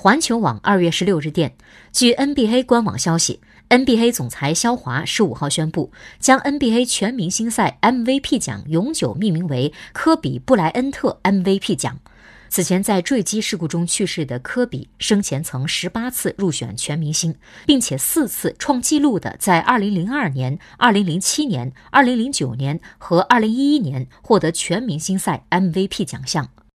环球网二月十六日电据 nba 官网消息 nba 总裁肖华十五号宣布将 nba 全明星赛 mvp 奖永久命名为科比布莱恩特 mvp 奖。此前在坠机事故中去世的科比生前曾十八次入选全明星并且四次创纪录的在二零零二年二零零七年二零零九年和二零一一年获得全明星赛 mvp 奖项。